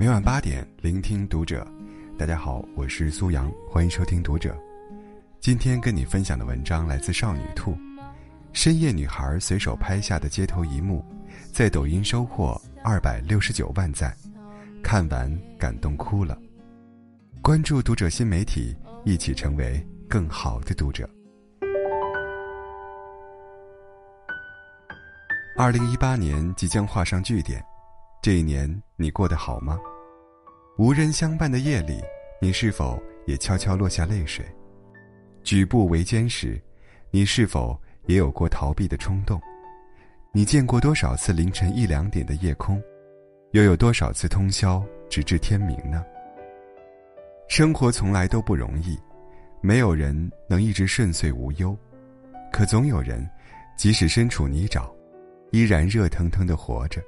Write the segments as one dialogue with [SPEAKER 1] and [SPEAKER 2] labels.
[SPEAKER 1] 每晚八点，聆听读者。大家好，我是苏阳，欢迎收听读者。今天跟你分享的文章来自少女兔。深夜女孩随手拍下的街头一幕，在抖音收获二百六十九万赞，看完感动哭了。关注读者新媒体，一起成为更好的读者。二零一八年即将画上句点，这一年你过得好吗？无人相伴的夜里，你是否也悄悄落下泪水？举步维艰时，你是否也有过逃避的冲动？你见过多少次凌晨一两点的夜空，又有多少次通宵直至天明呢？生活从来都不容易，没有人能一直顺遂无忧，可总有人，即使身处泥沼。依然热腾腾的活着。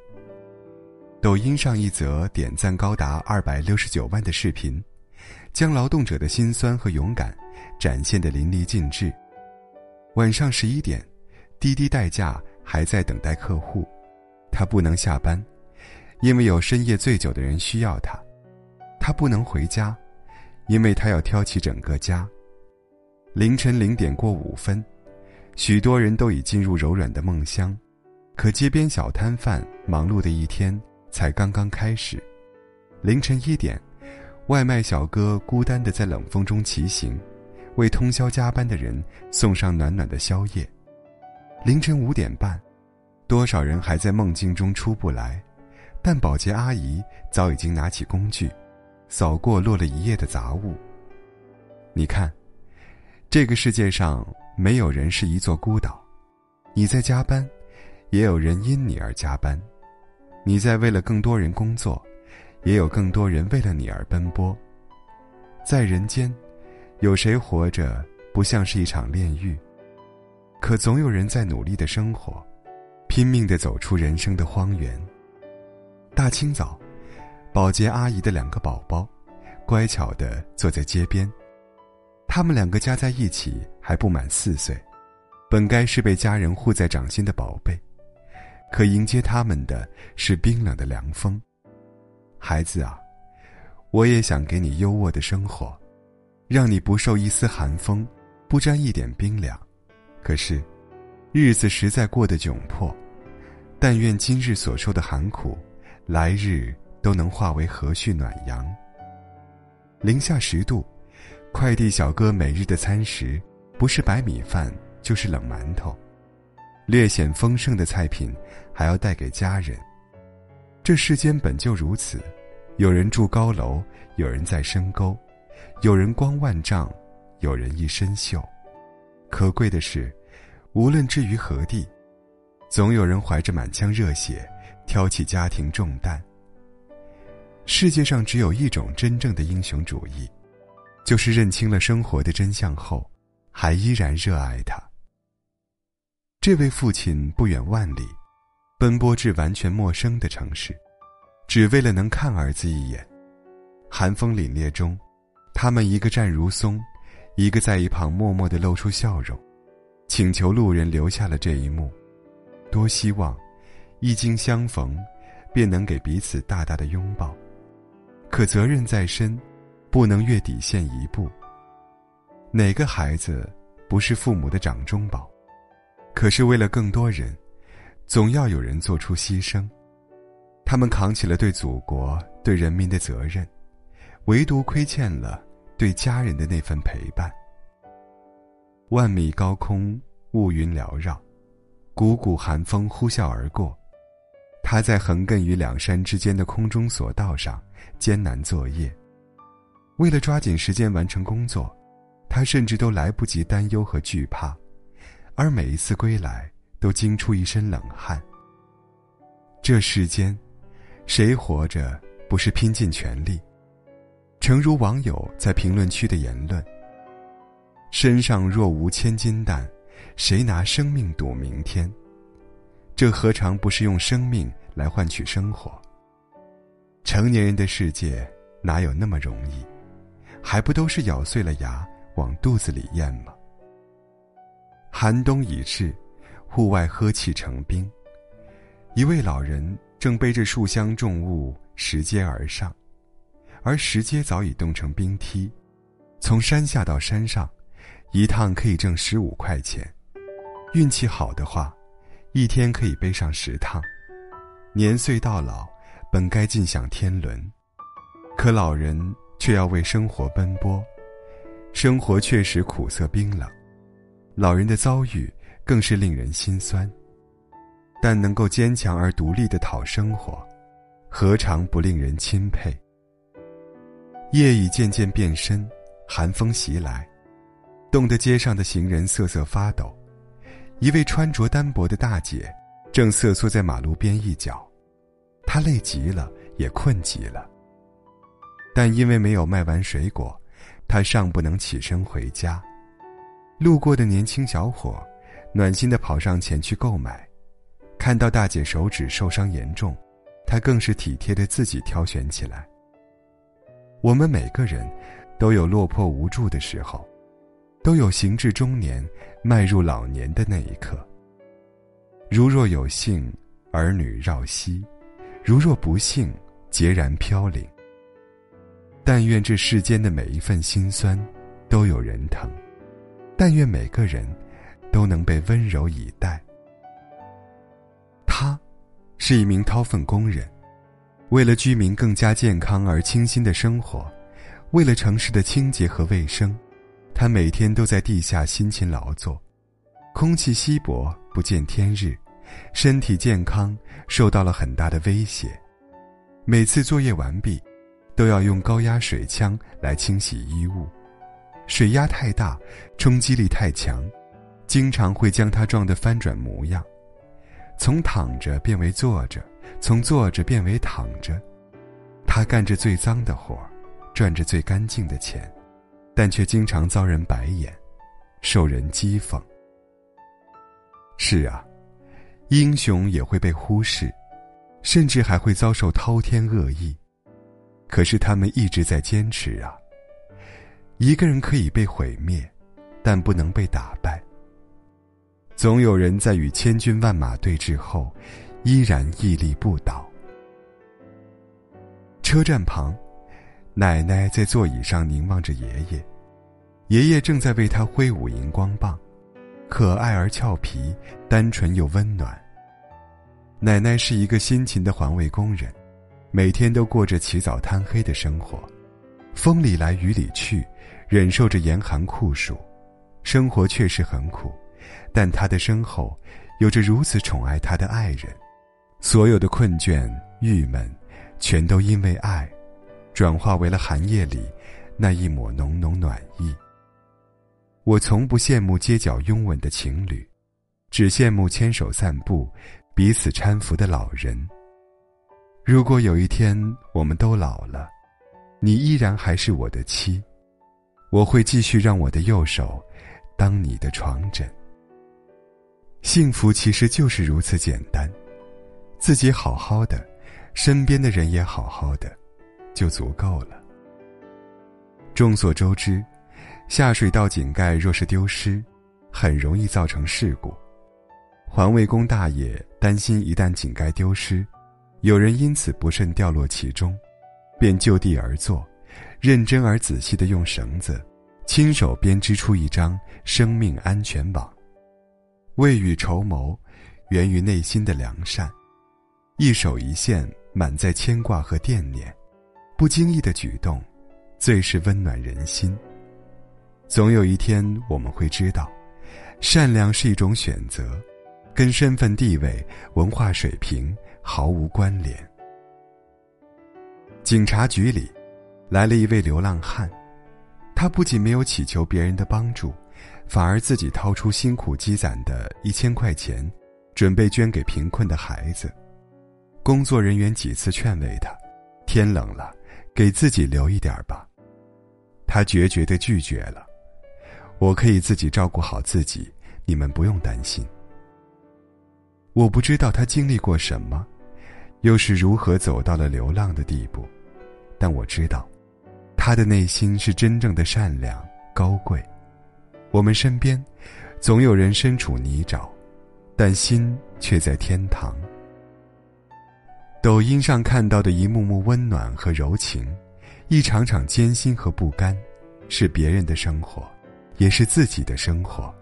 [SPEAKER 1] 抖音上一则点赞高达二百六十九万的视频，将劳动者的辛酸和勇敢展现得淋漓尽致。晚上十一点，滴滴代驾还在等待客户，他不能下班，因为有深夜醉酒的人需要他；他不能回家，因为他要挑起整个家。凌晨零点过五分，许多人都已进入柔软的梦乡。可街边小摊贩忙碌的一天才刚刚开始。凌晨一点，外卖小哥孤单的在冷风中骑行，为通宵加班的人送上暖暖的宵夜。凌晨五点半，多少人还在梦境中出不来，但保洁阿姨早已经拿起工具，扫过落了一夜的杂物。你看，这个世界上没有人是一座孤岛，你在加班。也有人因你而加班，你在为了更多人工作，也有更多人为了你而奔波。在人间，有谁活着不像是一场炼狱？可总有人在努力的生活，拼命的走出人生的荒原。大清早，保洁阿姨的两个宝宝，乖巧的坐在街边，他们两个加在一起还不满四岁，本该是被家人护在掌心的宝贝。可迎接他们的是冰冷的凉风。孩子啊，我也想给你优渥的生活，让你不受一丝寒风，不沾一点冰凉。可是，日子实在过得窘迫。但愿今日所受的寒苦，来日都能化为和煦暖阳。零下十度，快递小哥每日的餐食，不是白米饭就是冷馒头。略显丰盛的菜品，还要带给家人。这世间本就如此，有人住高楼，有人在深沟，有人光万丈，有人一身锈。可贵的是，无论置于何地，总有人怀着满腔热血，挑起家庭重担。世界上只有一种真正的英雄主义，就是认清了生活的真相后，还依然热爱它。这位父亲不远万里，奔波至完全陌生的城市，只为了能看儿子一眼。寒风凛冽中，他们一个站如松，一个在一旁默默的露出笑容，请求路人留下了这一幕。多希望，一经相逢，便能给彼此大大的拥抱。可责任在身，不能越底线一步。哪个孩子不是父母的掌中宝？可是为了更多人，总要有人做出牺牲。他们扛起了对祖国、对人民的责任，唯独亏欠了对家人的那份陪伴。万米高空，乌云缭绕，股股寒风呼啸而过。他在横亘于两山之间的空中索道上艰难作业，为了抓紧时间完成工作，他甚至都来不及担忧和惧怕。而每一次归来，都惊出一身冷汗。这世间，谁活着不是拼尽全力？诚如网友在评论区的言论：“身上若无千斤担，谁拿生命赌明天？”这何尝不是用生命来换取生活？成年人的世界哪有那么容易？还不都是咬碎了牙往肚子里咽吗？寒冬已至，户外呵气成冰。一位老人正背着数箱重物拾阶而上，而石阶早已冻成冰梯。从山下到山上，一趟可以挣十五块钱。运气好的话，一天可以背上十趟。年岁到老，本该尽享天伦，可老人却要为生活奔波。生活确实苦涩冰冷，老人的遭遇更是令人心酸。但能够坚强而独立的讨生活，何尝不令人钦佩？夜已渐渐变深，寒风袭来，冻得街上的行人瑟瑟发抖。一位穿着单薄的大姐，正瑟缩在马路边一角，她累极了，也困极了。但因为没有卖完水果，她尚不能起身回家。路过的年轻小伙，暖心的跑上前去购买。看到大姐手指受伤严重，他更是体贴的自己挑选起来。我们每个人，都有落魄无助的时候，都有行至中年、迈入老年的那一刻。如若有幸，儿女绕膝；如若不幸，孑然飘零。但愿这世间的每一份心酸，都有人疼；但愿每个人，都能被温柔以待。他，是一名掏粪工人，为了居民更加健康而清新的生活，为了城市的清洁和卫生，他每天都在地下辛勤劳作。空气稀薄，不见天日，身体健康受到了很大的威胁。每次作业完毕，都要用高压水枪来清洗衣物，水压太大，冲击力太强，经常会将他撞得翻转模样。从躺着变为坐着，从坐着变为躺着，他干着最脏的活赚着最干净的钱，但却经常遭人白眼，受人讥讽。是啊，英雄也会被忽视，甚至还会遭受滔天恶意，可是他们一直在坚持啊。一个人可以被毁灭，但不能被打败。总有人在与千军万马对峙后，依然屹立不倒。车站旁，奶奶在座椅上凝望着爷爷，爷爷正在为他挥舞荧光棒，可爱而俏皮，单纯又温暖。奶奶是一个辛勤的环卫工人，每天都过着起早贪黑的生活，风里来雨里去，忍受着严寒酷暑，生活确实很苦。但他的身后，有着如此宠爱他的爱人，所有的困倦、郁闷，全都因为爱，转化为了寒夜里那一抹浓浓暖意。我从不羡慕街角拥吻的情侣，只羡慕牵手散步、彼此搀扶的老人。如果有一天我们都老了，你依然还是我的妻，我会继续让我的右手当你的床枕。幸福其实就是如此简单，自己好好的，身边的人也好好的，就足够了。众所周知，下水道井盖若是丢失，很容易造成事故。环卫工大爷担心一旦井盖丢失，有人因此不慎掉落其中，便就地而坐，认真而仔细的用绳子，亲手编织出一张生命安全网。未雨绸缪，源于内心的良善，一手一线，满载牵挂和惦念，不经意的举动，最是温暖人心。总有一天我们会知道，善良是一种选择，跟身份地位、文化水平毫无关联。警察局里，来了一位流浪汉，他不仅没有乞求别人的帮助。反而自己掏出辛苦积攒的一千块钱，准备捐给贫困的孩子。工作人员几次劝慰他：“天冷了，给自己留一点吧。”他决绝的拒绝了：“我可以自己照顾好自己，你们不用担心。”我不知道他经历过什么，又是如何走到了流浪的地步，但我知道，他的内心是真正的善良、高贵。我们身边，总有人身处泥沼，但心却在天堂。抖音上看到的一幕幕温暖和柔情，一场场艰辛和不甘，是别人的生活，也是自己的生活。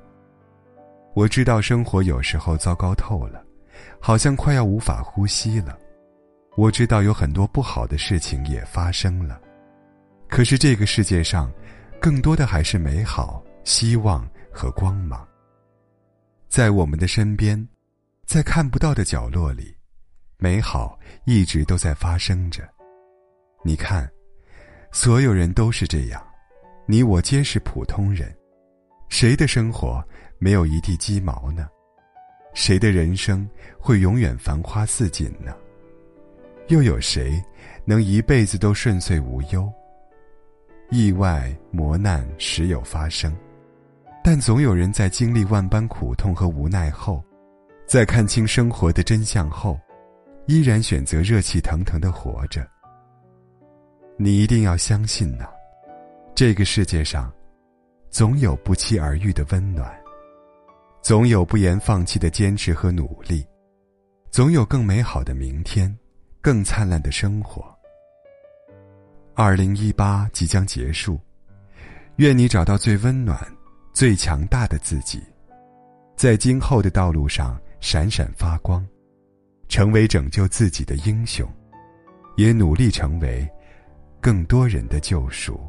[SPEAKER 1] 我知道生活有时候糟糕透了，好像快要无法呼吸了。我知道有很多不好的事情也发生了，可是这个世界上，更多的还是美好、希望和光芒。在我们的身边，在看不到的角落里，美好一直都在发生着。你看。所有人都是这样，你我皆是普通人，谁的生活没有一地鸡毛呢？谁的人生会永远繁花似锦呢？又有谁能一辈子都顺遂无忧？意外磨难时有发生，但总有人在经历万般苦痛和无奈后，在看清生活的真相后，依然选择热气腾腾的活着。你一定要相信呐，这个世界上，总有不期而遇的温暖，总有不言放弃的坚持和努力，总有更美好的明天，更灿烂的生活。二零一八即将结束，愿你找到最温暖、最强大的自己，在今后的道路上闪闪发光，成为拯救自己的英雄，也努力成为。更多人的救赎。